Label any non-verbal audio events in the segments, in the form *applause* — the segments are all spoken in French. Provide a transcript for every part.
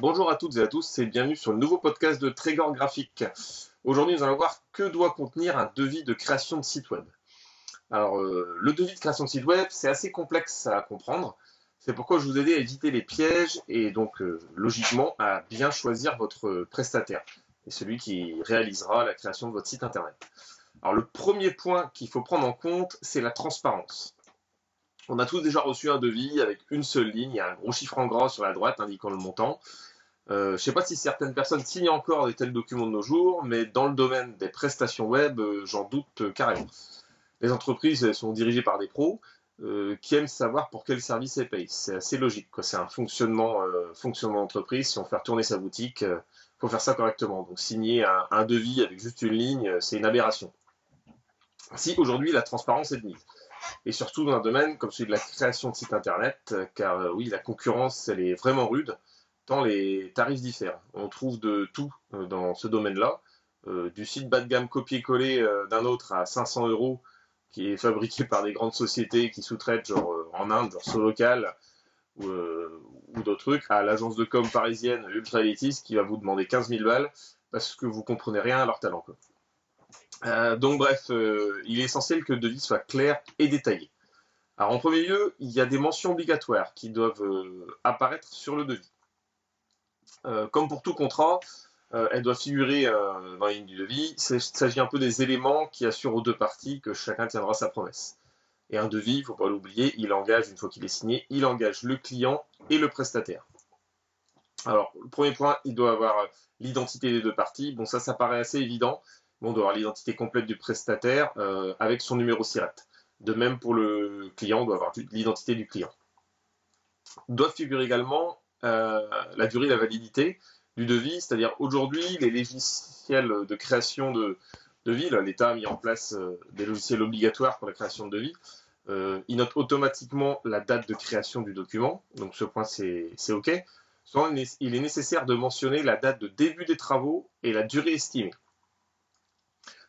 Bonjour à toutes et à tous et bienvenue sur le nouveau podcast de Trégor Graphique. Aujourd'hui, nous allons voir que doit contenir un devis de création de site web. Alors, euh, le devis de création de site web, c'est assez complexe à comprendre. C'est pourquoi je vous ai à éviter les pièges et donc, euh, logiquement, à bien choisir votre prestataire et celui qui réalisera la création de votre site internet. Alors, le premier point qu'il faut prendre en compte, c'est la transparence. On a tous déjà reçu un devis avec une seule ligne, il y a un gros chiffre en gras sur la droite indiquant le montant. Euh, je ne sais pas si certaines personnes signent encore de tels documents de nos jours, mais dans le domaine des prestations web, euh, j'en doute euh, carrément. Les entreprises sont dirigées par des pros qui aiment savoir pour quel service elles payent. C'est assez logique. C'est un fonctionnement, fonctionnement d'entreprise. Si on fait tourner sa boutique, il faut faire ça correctement. Donc signer un, devis avec juste une ligne, c'est une aberration. Si aujourd'hui la transparence est de mise et surtout dans un domaine comme celui de la création de sites internet, car oui, la concurrence, elle est vraiment rude tant les tarifs diffèrent. On trouve de tout euh, dans ce domaine-là, euh, du site bas de gamme copié-collé euh, d'un autre à 500 euros qui est fabriqué par des grandes sociétés qui sous-traitent genre en Inde, genre Solocal ou, ou d'autres trucs, à l'agence de com parisienne Ultra Elitist qui va vous demander 15 000 balles parce que vous comprenez rien à leur talent. Donc bref, il est essentiel que le devis soit clair et détaillé. Alors en premier lieu, il y a des mentions obligatoires qui doivent apparaître sur le devis. Euh, comme pour tout contrat, euh, elle doit figurer euh, dans la ligne du devis. Il s'agit un peu des éléments qui assurent aux deux parties que chacun tiendra sa promesse. Et un devis, il ne faut pas l'oublier, il engage, une fois qu'il est signé, il engage le client et le prestataire. Alors, le premier point, il doit avoir l'identité des deux parties. Bon, ça, ça paraît assez évident. On doit avoir l'identité complète du prestataire avec son numéro SIRET. De même pour le client, on doit avoir l'identité du client. Doit figurer également euh, la durée, la validité du devis, c'est-à-dire aujourd'hui, les logiciels de création de, devis, l'État a mis en place euh, des logiciels obligatoires pour la création de devis, euh, il note automatiquement la date de création du document, donc ce point c'est OK. Souvent, il est nécessaire de mentionner la date de début des travaux et la durée estimée.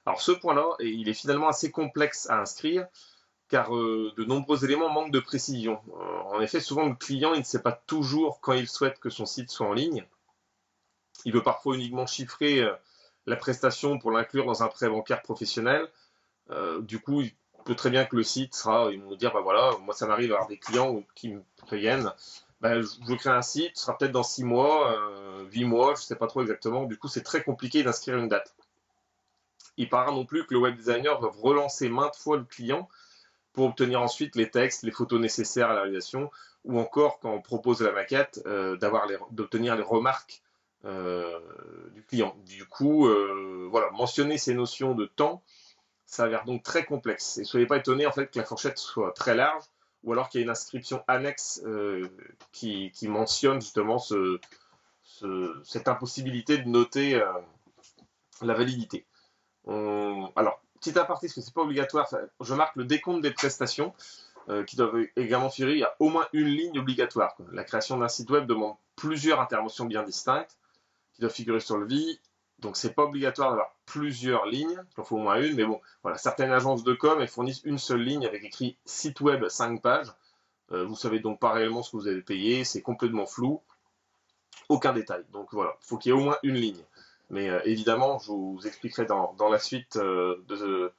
Alors ce point-là, il est finalement assez complexe à inscrire, car euh, de nombreux éléments manquent de précision. Euh, en effet, souvent le client il ne sait pas toujours quand il souhaite que son site soit en ligne. Il veut parfois uniquement chiffrer euh, la prestation pour l'inclure dans un prêt bancaire professionnel. du coup, il peut très bien que le site sera, ils vont dire, bah voilà, moi ça m'arrive d'avoir des clients qui me préviennent, bah, je veux créer un site, ce sera peut-être dans 6 mois, 8 mois, je ne sais pas trop exactement. Du coup, c'est très compliqué d'inscrire une date. Il paraît non plus que le web designer doit relancer maintes fois le client pour obtenir ensuite les textes, les photos nécessaires à la réalisation, ou encore quand on propose la maquette, euh, d'obtenir les remarques euh, du client. Du coup, euh, voilà, mentionner ces notions de temps s'avère donc très complexe. Et soyez pas étonnés en fait que la fourchette soit très large, ou alors qu'il y ait une inscription annexe qui, mentionne justement cette impossibilité de noter la validité. Alors, petit aparté, parce que c'est pas obligatoire, je marque le décompte des prestations euh, qui doivent également figurer. Il y a au moins une ligne obligatoire. La création d'un site web demande plusieurs interventions bien distinctes qui doivent figurer sur le vie. Donc c'est pas obligatoire d'avoir plusieurs lignes, il en faut au moins une, mais bon, voilà, certaines agences de com elles fournissent une seule ligne avec écrit site web 5 pages. Euh, vous savez donc pas réellement ce que vous avez payé, c'est complètement flou, aucun détail. Donc voilà, il faut qu'il y ait au moins une ligne. Mais euh, évidemment, je vous expliquerai dans, la suite euh,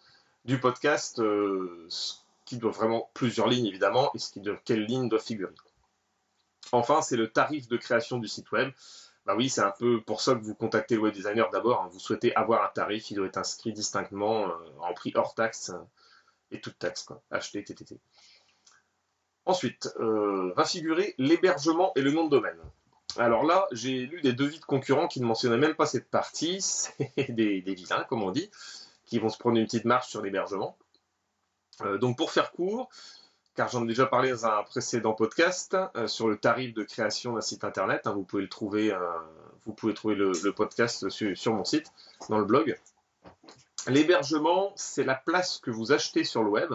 du podcast euh, ce qui doit vraiment plusieurs lignes évidemment et ce qui de quelle ligne doit figurer. Enfin, c'est le tarif de création du site web. Bah oui, c'est un peu pour ça que vous contactez le web designer d'abord. Hein. Vous souhaitez avoir un tarif, il doit être inscrit distinctement en prix hors taxe et toute taxe, quoi. acheter TTT. Ensuite, va figurer l'hébergement et le nom de domaine. Alors là, j'ai lu des devis de concurrents qui ne mentionnaient même pas cette partie. *laughs* C'est des, vilains, comme on dit, qui vont se prendre une petite marche sur l'hébergement. Euh, donc pour faire court, car j'en ai déjà parlé dans un précédent podcast euh, sur le tarif de création d'un site internet. Hein, vous pouvez le trouver, euh, vous pouvez trouver le, podcast sur, mon site, dans le blog. L'hébergement, c'est la place que vous achetez sur le web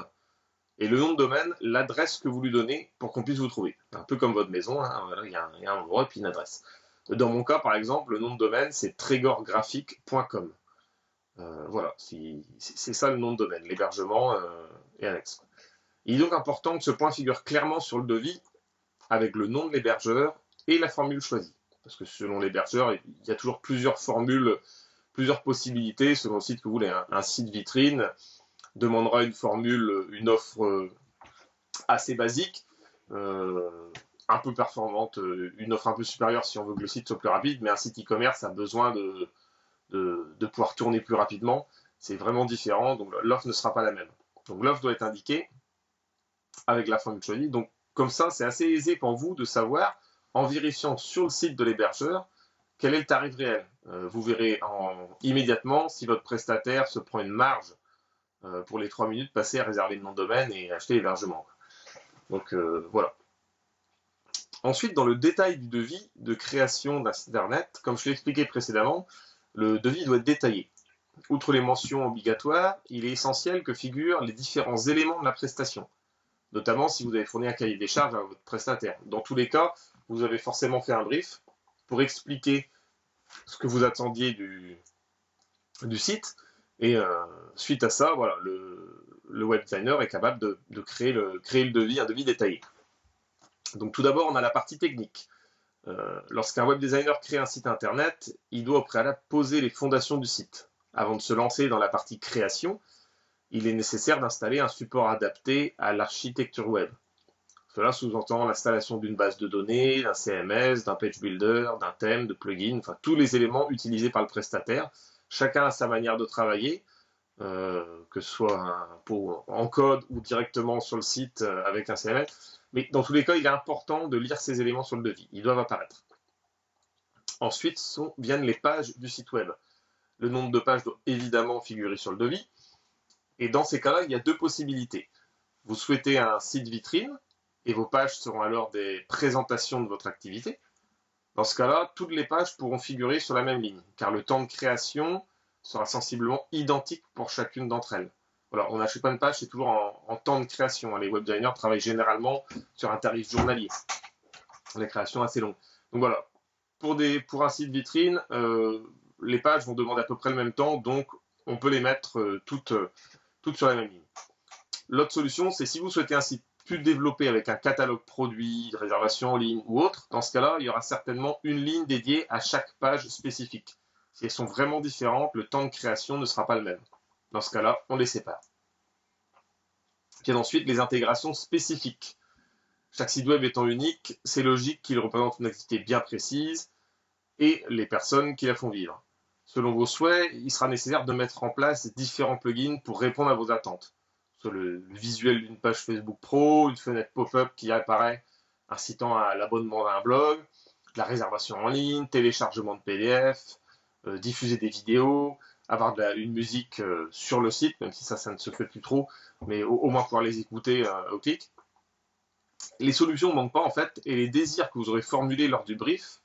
et le nom de domaine, l'adresse que vous lui donnez pour qu'on puisse vous trouver. Un peu comme votre maison, hein, il, y a un, endroit et puis une adresse. Dans mon cas, par exemple, le nom de domaine, c'est trégorgraphique.com. Euh, voilà, c'est ça le nom de domaine, l'hébergement euh, et annexe. Il est donc important que ce point figure clairement sur le devis avec le nom de l'hébergeur et la formule choisie. parce que selon l'hébergeur, il y a toujours plusieurs formules, plusieurs possibilités selon le site que vous voulez. Un, site vitrine demandera une formule, une offre euh, assez basique, euh, un peu performante, euh, une offre un peu supérieure si on veut que le site soit plus rapide, mais un site e-commerce a besoin de, de, pouvoir tourner plus rapidement. C'est vraiment différent, donc l'offre ne sera pas la même. Donc l'offre doit être indiquée avec la formule choisie. Donc comme ça, c'est assez aisé pour vous de savoir, en vérifiant sur le site de l'hébergeur, quel est le tarif réel. Vous verrez immédiatement si votre prestataire se prend une marge pour les 3 minutes passées à réserver le nom de domaine et acheter l'hébergement. Donc euh, voilà. Ensuite, dans le détail du devis de création d'un site internet, comme je l'ai expliqué précédemment, le devis doit être détaillé. Outre les mentions obligatoires, il est essentiel que figurent les différents éléments de la prestation, notamment si vous avez fourni un cahier des charges à votre prestataire. Dans tous les cas, vous avez forcément fait un brief pour expliquer ce que vous attendiez du site. Et euh, suite à ça, voilà, le, web designer est capable de, créer, le, créer le devis, un devis détaillé. Donc tout d'abord, on a la partie technique. Euh, lorsqu'un web designer crée un site internet, il doit au préalable poser les fondations du site. Avant de se lancer dans la partie création, il est nécessaire d'installer un support adapté à l'architecture web. Cela sous-entend l'installation d'une base de données, d'un CMS, d'un page builder, d'un thème, de plugin, enfin tous les éléments utilisés par le prestataire. Chacun a sa manière de travailler, euh, que ce soit en code ou directement sur le site euh, avec un CMS. Mais dans tous les cas, il est important de lire ces éléments sur le devis. Ils doivent apparaître. Ensuite viennent les pages du site web. Le nombre de pages doit évidemment figurer sur le devis. Et dans ces cas-là, il y a deux possibilités. Vous souhaitez un site vitrine et vos pages seront alors des présentations de votre activité. Dans ce cas-là, toutes les pages pourront figurer sur la même ligne, car le temps de création sera sensiblement identique pour chacune d'entre elles. Voilà, on n'achète pas une page, c'est toujours en, temps de création. Les web designers travaillent généralement sur un tarif journalier. Les créations assez longues. Donc voilà, pour, des, pour un site vitrine, euh, les pages vont demander à peu près le même temps, donc on peut les mettre euh, toutes, euh, toutes sur la même ligne. L'autre solution, c'est si vous souhaitez un site plus développé avec un catalogue produit, réservation en ligne ou autre, dans ce cas-là, il y aura certainement une ligne dédiée à chaque page spécifique. Si elles sont vraiment différentes, le temps de création ne sera pas le même. Dans ce cas-là, on les sépare. Puis ensuite les intégrations spécifiques. Chaque site web étant unique, c'est logique qu'il représente une activité bien précise et les personnes qui la font vivre. Selon vos souhaits, il sera nécessaire de mettre en place différents plugins pour répondre à vos attentes le, visuel d'une page Facebook Pro, une fenêtre pop-up qui apparaît incitant à l'abonnement à un blog, la réservation en ligne, téléchargement de PDF, euh, diffuser des vidéos, avoir une musique euh, sur le site, même si ça, ça ne se fait plus trop, mais au, moins pouvoir les écouter euh, au clic. Les solutions ne manquent pas en fait, et les désirs que vous aurez formulés lors du brief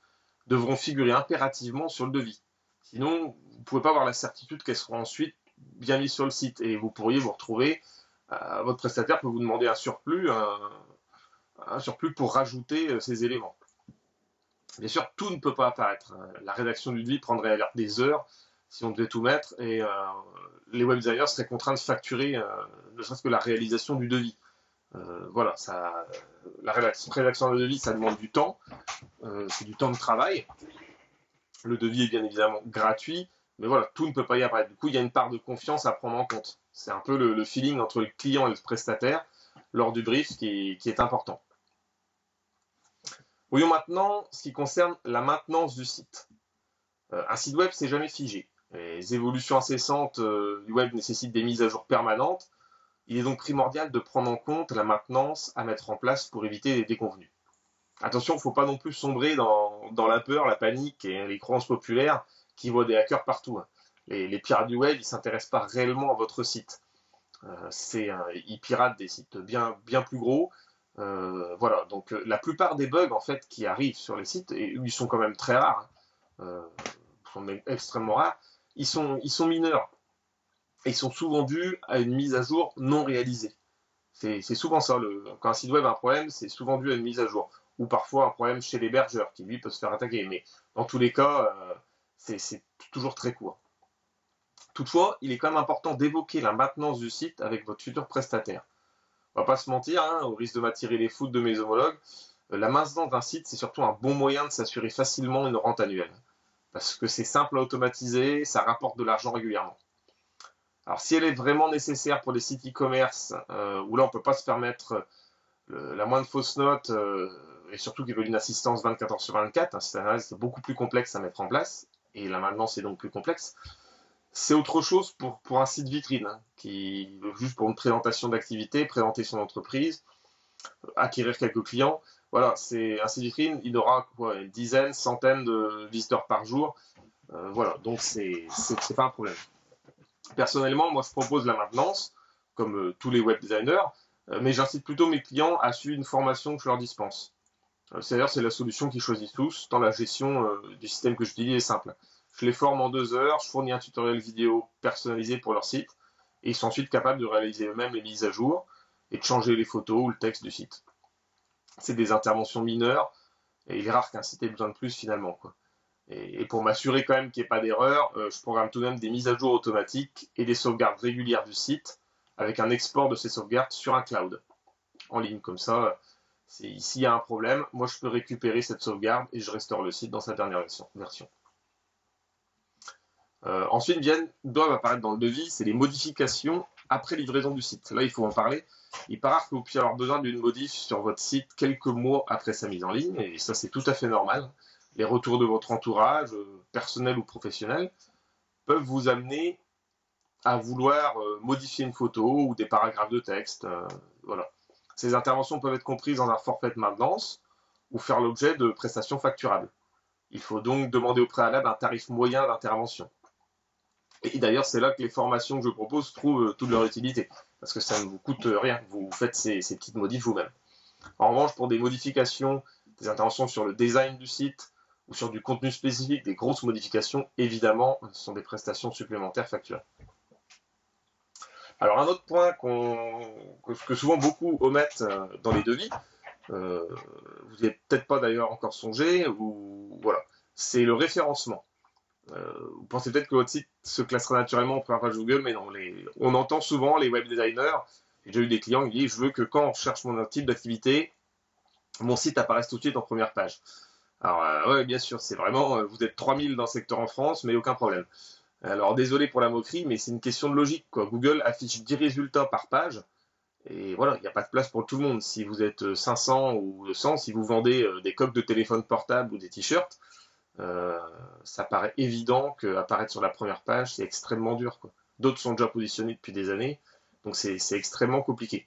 devront figurer impérativement sur le devis. Sinon, vous ne pouvez pas avoir la certitude qu'elles seront ensuite bien mises sur le site, et vous pourriez vous retrouver votre prestataire peut vous demander un surplus, un, surplus pour rajouter euh, ces éléments. Bien sûr, tout ne peut pas apparaître. La rédaction du devis prendrait des heures si on devait tout mettre et euh, les web designers seraient contraints de facturer euh, ne serait-ce que la réalisation du devis. voilà, ça, la rédaction de devis, ça demande du temps, c'est du temps de travail. Le devis est bien évidemment gratuit, mais voilà, tout ne peut pas y apparaître. Du coup, il y a une part de confiance à prendre en compte. C'est un peu le, feeling entre le client et le prestataire lors du brief qui, est important. Voyons maintenant ce qui concerne la maintenance du site. Euh, un site web, c'est jamais figé. Les évolutions incessantes euh, du web nécessitent des mises à jour permanentes. Il est donc primordial de prendre en compte la maintenance à mettre en place pour éviter les déconvenus. Attention, il ne faut pas non plus sombrer dans, la peur, la panique et les croyances populaires qui voient des hackers partout. Hein les, pirates du web, ils s'intéressent pas réellement à votre site. Euh, ils piratent des sites bien, bien plus gros. Euh, voilà, donc euh, la plupart des bugs en fait qui arrivent sur les sites, et ils sont quand même très rares, hein, sont extrêmement rares, ils sont, ils sont mineurs. Ils sont souvent dus à une mise à jour non réalisée. C'est souvent ça. Quand un site web a un problème, c'est souvent dû à une mise à jour. Ou parfois un problème chez l'hébergeur qui lui peut se faire attaquer. Mais dans tous les cas, c'est toujours très court. Toutefois, il est quand même important d'évoquer la maintenance du site avec votre futur prestataire. On va pas se mentir, hein, au risque de m'attirer les foudres de mes homologues, la maintenance d'un site, c'est surtout un bon moyen de s'assurer facilement une rente annuelle. Parce que c'est simple à automatiser, ça rapporte de l'argent régulièrement. Alors si elle est vraiment nécessaire pour les sites e-commerce, euh, où là on ne peut pas se permettre la moindre fausse note, euh, et surtout qu'il veut une assistance 24 heures sur 24, un site internet c'est beaucoup plus complexe à mettre en place, et là maintenant c'est donc plus complexe. C'est autre chose pour, pour un site vitrine, hein, qui juste pour une présentation d'activité, présenter son entreprise, acquérir quelques clients. Voilà, c'est un site vitrine, il aura quoi, une dizaine, de visiteurs par jour. Euh, voilà, donc c'est pas un problème. Personnellement, moi, je propose la maintenance, comme euh, tous les web designers, euh, mais j'incite plutôt mes clients à suivre une formation que je leur dispense. Euh, c'est-à-dire, c'est la solution qu'ils choisissent tous, dans la gestion du système que je dis est simple. Je les forme en deux heures, je fournis un tutoriel vidéo personnalisé pour leur site, et ils sont ensuite capables de réaliser eux-mêmes les mises à jour et de changer les photos ou le texte du site. C'est des interventions mineures, et il est rare qu'un site ait besoin de plus finalement. Et, pour m'assurer quand même qu'il n'y ait pas d'erreur, euh, je programme tout de même des mises à jour automatiques et des sauvegardes régulières du site avec un export de ces sauvegardes sur un cloud en ligne. Comme ça, s'il y a un problème, moi je peux récupérer cette sauvegarde et je restaure le site dans sa dernière version. Euh, ensuite viennent, doivent apparaître dans le devis, c'est les modifications après livraison du site. Là, il faut en parler. Il paraît que vous puissiez avoir besoin d'une modif sur votre site quelques mois après sa mise en ligne, et ça c'est tout à fait normal les retours de votre entourage, euh, personnel ou professionnel, peuvent vous amener à vouloir euh, modifier une photo ou des paragraphes de texte. Voilà. Ces interventions peuvent être comprises dans un forfait de maintenance ou faire l'objet de prestations facturables. Il faut donc demander au préalable un tarif moyen d'intervention. Et d'ailleurs, c'est là que les formations que je propose trouvent toute leur utilité, parce que ça ne vous coûte rien. Vous faites ces, petites modifs vous-même. En revanche, pour des modifications, des interventions sur le design du site, ou sur du contenu spécifique, des grosses modifications, évidemment, ce sont des prestations supplémentaires facturées. Alors un autre point que, souvent beaucoup omettent euh, dans les devis, euh, vous n'y avez peut-être pas d'ailleurs encore songé, ou voilà, c'est le référencement. Euh, vous pensez peut-être que votre site se classera naturellement en première page Google, mais non. on entend souvent les web designers, j'ai eu des clients qui disent je veux que quand on cherche mon type d'activité, mon site apparaisse tout de suite en première page. Alors, euh, oui, bien sûr, c'est vraiment, vous êtes 3000 dans le secteur en France, mais aucun problème. Alors, désolé pour la moquerie, mais c'est une question de logique. Google affiche 10 résultats par page, et voilà, il n'y a pas de place pour tout le monde. Si vous êtes 500 euh, ou 200, si vous vendez des coques de téléphone portable ou des t-shirts, ça paraît évident qu'apparaître sur la première page, c'est extrêmement dur. D'autres sont déjà positionnés depuis des années, donc c'est extrêmement compliqué.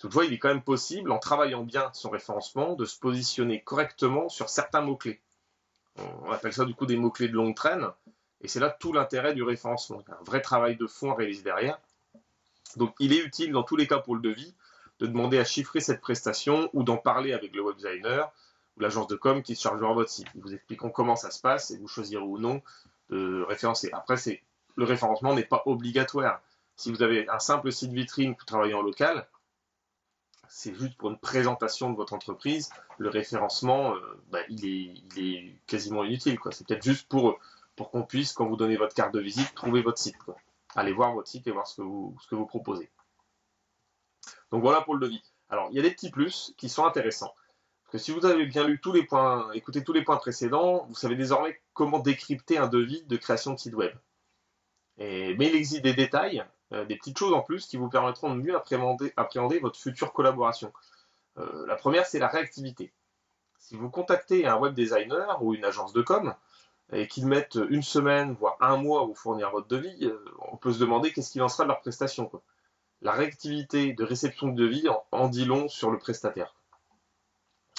Toutefois, il est quand même possible, en travaillant bien son référencement, de se positionner correctement sur certains mots-clés. On appelle ça du coup des mots-clés de longue traîne, et c'est là tout l'intérêt du référencement. Un vrai travail de fond à réaliser derrière. Donc il est utile dans tous les cas pour le devis de demander à chiffrer cette prestation ou d'en parler avec le web designer ou l'agence de com qui se chargera votre site. Ils vous expliqueront comment ça se passe et vous choisirez ou non de référencer. Après, c'est le référencement n'est pas obligatoire. Si vous avez un simple site vitrine que vous travaillez en local, c'est juste pour une présentation de votre entreprise. Le référencement, euh, bah, il, est, quasiment inutile. C'est peut-être juste pour, pour qu'on puisse, quand vous donnez votre carte de visite, trouver votre site. Allez voir votre site et voir ce que vous, proposez. Donc voilà pour le devis. Alors, il y a des petits plus qui sont intéressants. Parce que si vous avez bien lu tous les points, écouté tous les points précédents, vous savez désormais comment décrypter un devis de création de site web. Mais il existe des détails euh, des petites choses en plus qui vous permettront de mieux appréhender, votre future collaboration. Euh, la première, c'est la réactivité. Si vous contactez un web designer ou une agence de com et qu'ils mettent une semaine, voire un mois à vous fournir votre devis, euh, on peut se demander qu'est-ce qu'il en sera de leur prestation. La réactivité de réception de devis en, dit long sur le prestataire.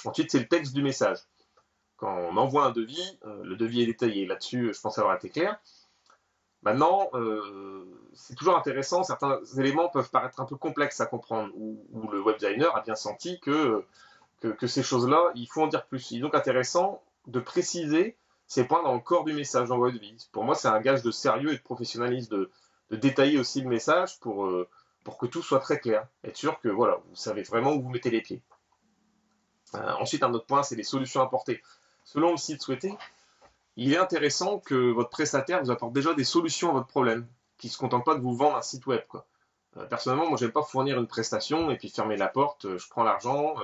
Ensuite, c'est le texte du message. Quand on envoie un devis, le devis est détaillé. Là-dessus, je pense avoir été clair. Maintenant, euh, c'est toujours intéressant, certains éléments peuvent paraître un peu complexes à comprendre, où, le web designer a bien senti que, que, ces choses-là, il faut en dire plus. Il est donc intéressant de préciser ces points dans le corps du message d'envoi de vie. Pour moi, c'est un gage de sérieux et de professionnalisme de, détailler aussi le message pour, euh, pour que tout soit très clair. Être sûr que voilà, vous savez vraiment où vous mettez les pieds. Euh, ensuite, un autre point, c'est les solutions apportées. Selon le site souhaité, il est intéressant que votre prestataire vous apporte déjà des solutions à votre problème, qui ne se contente pas de vous vendre un site web. Euh, personnellement, moi, j'aime pas fournir une prestation et puis fermer la porte. Je prends l'argent,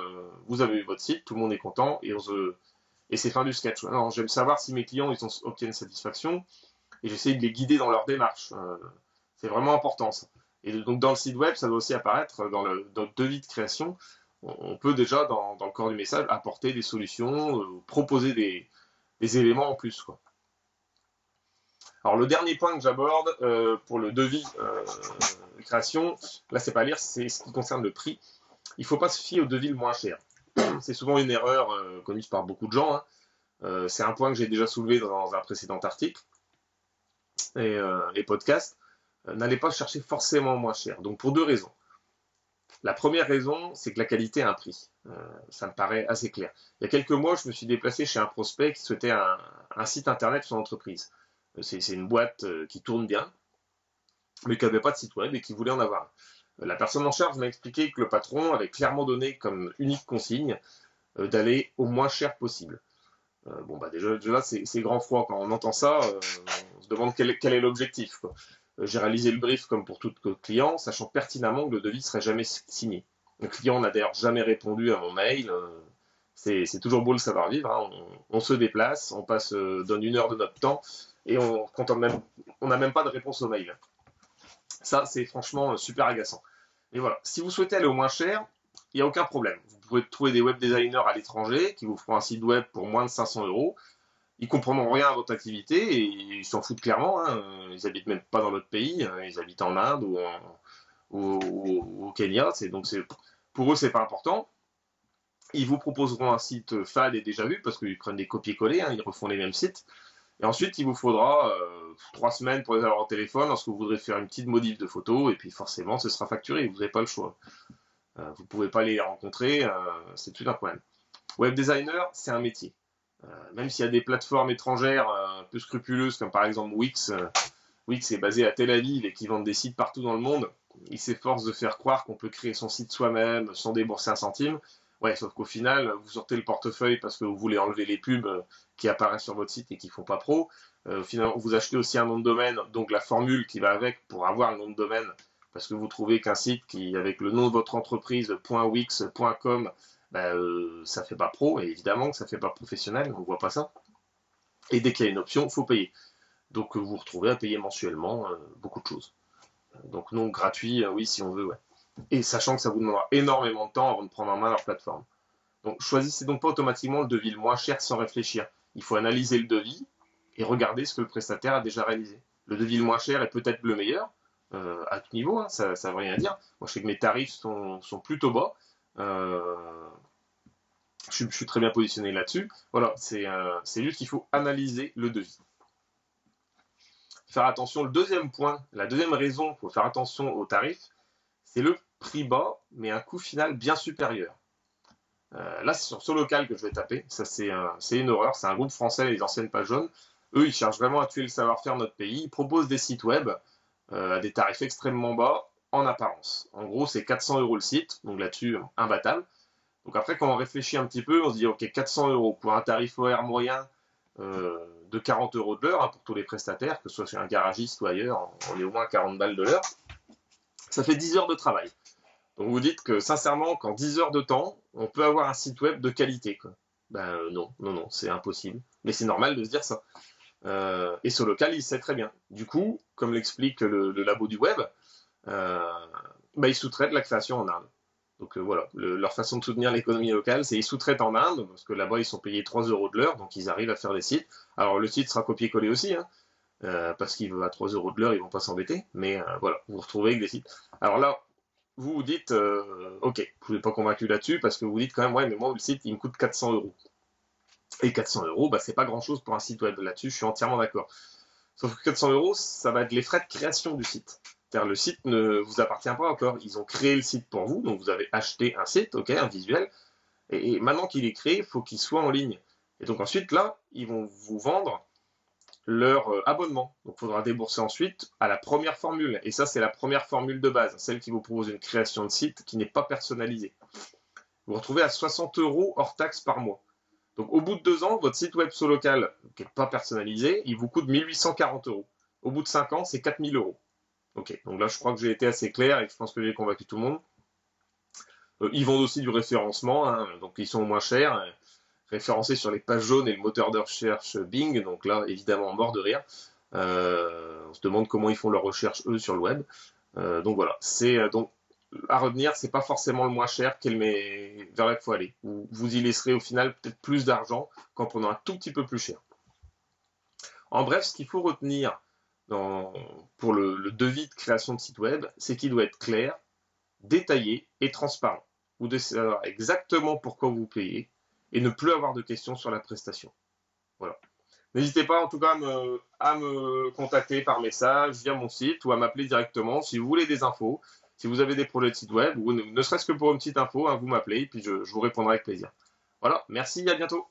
vous avez eu votre site, tout le monde est content et on se et c'est fin du sketch. Non, j'aime savoir si mes clients obtiennent satisfaction et j'essaie de les guider dans leur démarche. Euh, c'est vraiment important ça. Et donc dans le site web, ça doit aussi apparaître dans le, dans le devis de création. On, peut déjà dans, le corps du message apporter des solutions, euh, proposer des, éléments en plus. Alors le dernier point que j'aborde euh, pour le devis euh, de création, là c'est pas à lire, c'est ce qui concerne le prix. Il faut pas se fier au devis le moins cher. C'est souvent une erreur euh, commise par beaucoup de gens. hein. Euh, c'est un point que j'ai déjà soulevé dans un précédent article et, euh, et podcast. N'allez pas chercher forcément moins cher. Donc pour deux raisons. La première raison, c'est que la qualité a un prix. Ça me paraît assez clair. Il y a quelques mois, je me suis déplacé chez un prospect qui souhaitait un, site internet sur son entreprise. C'est une boîte qui tourne bien, mais qui n'avait pas de site web et qui voulait en avoir. un. La personne en charge m'a expliqué que le patron avait clairement donné comme unique consigne euh, d'aller au moins cher possible. Euh, bon, bah déjà, déjà c'est grand froid. Quand on entend ça, euh, on se demande quel, est- l'objectif. J'ai réalisé le brief comme pour tout client, sachant pertinemment que le devis serait jamais signé. Le client n'a d'ailleurs jamais répondu à mon mail. C'est toujours beau le savoir-vivre. hein. On, se déplace, on passe, donne une heure de notre temps et on on même, on n'a même pas de réponse au mail. Ça, c'est franchement euh, super agaçant. Et voilà, si vous souhaitez aller au moins cher, il n'y a aucun problème. Vous pouvez trouver des web designers à l'étranger qui vous feront un site web pour moins de 500 euros. Ils comprendront rien à votre activité et ils s'en foutent clairement. hein. Ils habitent même pas dans notre pays. hein. Ils habitent en Inde ou, au Kenya. Donc pour eux c'est pas important. Ils vous proposeront un site fade et déjà vu parce qu'ils prennent des copier-coller. hein. Ils refont les mêmes sites. Et ensuite, il vous faudra euh, trois semaines pour les avoir au téléphone lorsque vous voudrez faire une petite modif de photo, et puis forcément, ce sera facturé, vous n'avez pas le choix. Euh, vous ne pouvez pas les rencontrer, euh, c'est tout un problème. Web designer, c'est un métier. Même s'il y a des plateformes étrangères un peu scrupuleuses, comme par exemple Wix, Wix est basé à Tel Aviv et qui vendent des sites partout dans le monde, ils s'efforcent de faire croire qu'on peut créer son site soi-même sans débourser un centime. Ouais, sauf qu'au final, vous sortez le portefeuille parce que vous voulez enlever les pubs euh, qui apparaissent sur votre site et qui font pas pro. Euh, au final, vous achetez aussi un nom de domaine, donc la formule qui va avec pour avoir le nom de domaine, parce que vous trouvez qu'un site qui, avec le nom de votre entreprise, .wix, .com, ben, euh, ça fait pas pro, et évidemment que ça fait pas professionnel, on voit pas ça. Et dès qu'il y a une option, faut payer. Donc vous vous retrouvez à payer mensuellement beaucoup de choses. Donc non gratuit, oui si on veut, ouais. Et sachant que ça vous demandera énormément de temps avant de prendre en main leur plateforme. Donc choisissez donc pas automatiquement le devis le moins cher sans réfléchir. Il faut analyser le devis et regarder ce que le prestataire a déjà réalisé. Le devis le moins cher est peut-être le meilleur, euh, à tout niveau, hein, ça ne veut rien dire. Moi je sais que mes tarifs sont, plutôt bas. Euh, je, suis, très bien positionné là-dessus. Voilà, c'est euh, c'est juste qu'il faut analyser le devis. Faire attention, le deuxième point, la deuxième raison pour faire attention aux tarifs, c'est le prix bas, mais un coût final bien supérieur. Euh, là, c'est sur Solocal que je vais taper. Ça, c'est un- c'est une horreur. C'est un groupe français, les anciennes pages jaunes. Eux, ils cherchent vraiment à tuer le savoir-faire de notre pays. Ils proposent des sites web euh, à des tarifs extrêmement bas en apparence. En gros, c'est 400 euros le site. Donc là-dessus, imbattable. Donc après, quand on réfléchit un petit peu, on se dit, OK, 400 euros pour un tarif horaire moyen euh, de 40 euros de l'heure hein, pour tous les prestataires, que ce soit chez un garagiste ou ailleurs, on est au moins 40 balles de l'heure. Ça fait 10 heures de travail. Donc vous dites que sincèrement, qu'en 10 heures de temps, on peut avoir un site web de qualité. Ben euh, non, non, non, c'est impossible. Mais c'est normal de se dire ça. Euh, et ce local, il sait très bien. Du coup, comme l'explique le, labo du web, euh, ben, ils sous-traitent la création en Inde. Donc voilà, le- leur façon de soutenir l'économie locale, c'est ils sous-traitent en Inde, parce que là-bas, ils sont payés 3 euros de l'heure, donc ils arrivent à faire des sites. Alors le site sera copié-collé aussi, hein, euh, parce qu'ils veulent à 3 euros de l'heure, ils vont pas s'embêter. Mais euh, voilà, vous vous retrouvez avec des sites. Alors là, vous vous dites, euh, ok, vous n'êtes pas convaincu là-dessus, parce que vous dites quand même, ouais, mais moi, le site, il me coûte 400 euros. Et 400 euros, bah, c'est pas grand-chose pour un site web. Là-dessus, je suis entièrement d'accord. Sauf que 400 euros, ça va être les frais de création du site. C'est-à-dire, le site ne vous appartient pas encore. Ils ont créé le site pour vous, donc vous avez acheté un site, ok, un visuel. Et maintenant qu'il est créé, il faut qu'il soit en ligne. Et donc ensuite, là, ils vont vous vendre leur euh, abonnement. Donc il faudra débourser ensuite à la première formule. Et ça, c'est la première formule de base, celle qui vous propose une création de site qui n'est pas personnalisée. Vous vous retrouvez à 60 euros hors taxe par mois. Donc au bout de deux ans, votre site web solo local, qui n'est pas personnalisé, il vous coûte 1840 euros. Au bout de cinq ans, c'est 4000 euros. Ok, donc là je crois que j'ai été assez clair et que je pense que j'ai convaincu tout le monde. Euh, ils vendent aussi du référencement, hein, donc ils sont moins chers, euh, référencés sur les pages jaunes et le moteur de recherche Bing, donc là évidemment mort de rire. Euh, on se demande comment ils font leur recherche eux sur le web. donc voilà, c'est donc à retenir, c'est pas forcément le moins cher vers lequel il faut aller. Vous, vous y laisserez au final peut-être plus d'argent qu'en prenant un tout petit peu plus cher. En bref, ce qu'il faut retenir pour le, devis de création de site web, c'est qu'il doit être clair, détaillé et transparent. Vous devez savoir exactement pourquoi vous payez et ne plus avoir de questions sur la prestation. Voilà. N'hésitez pas en tout cas à me, contacter par message via mon site ou à m'appeler directement si vous voulez des infos, si vous avez des projets de site web ou ne, serait-ce que pour une petite info, hein, vous m'appelez et puis je, je vous répondrai avec plaisir. Voilà, merci, à bientôt.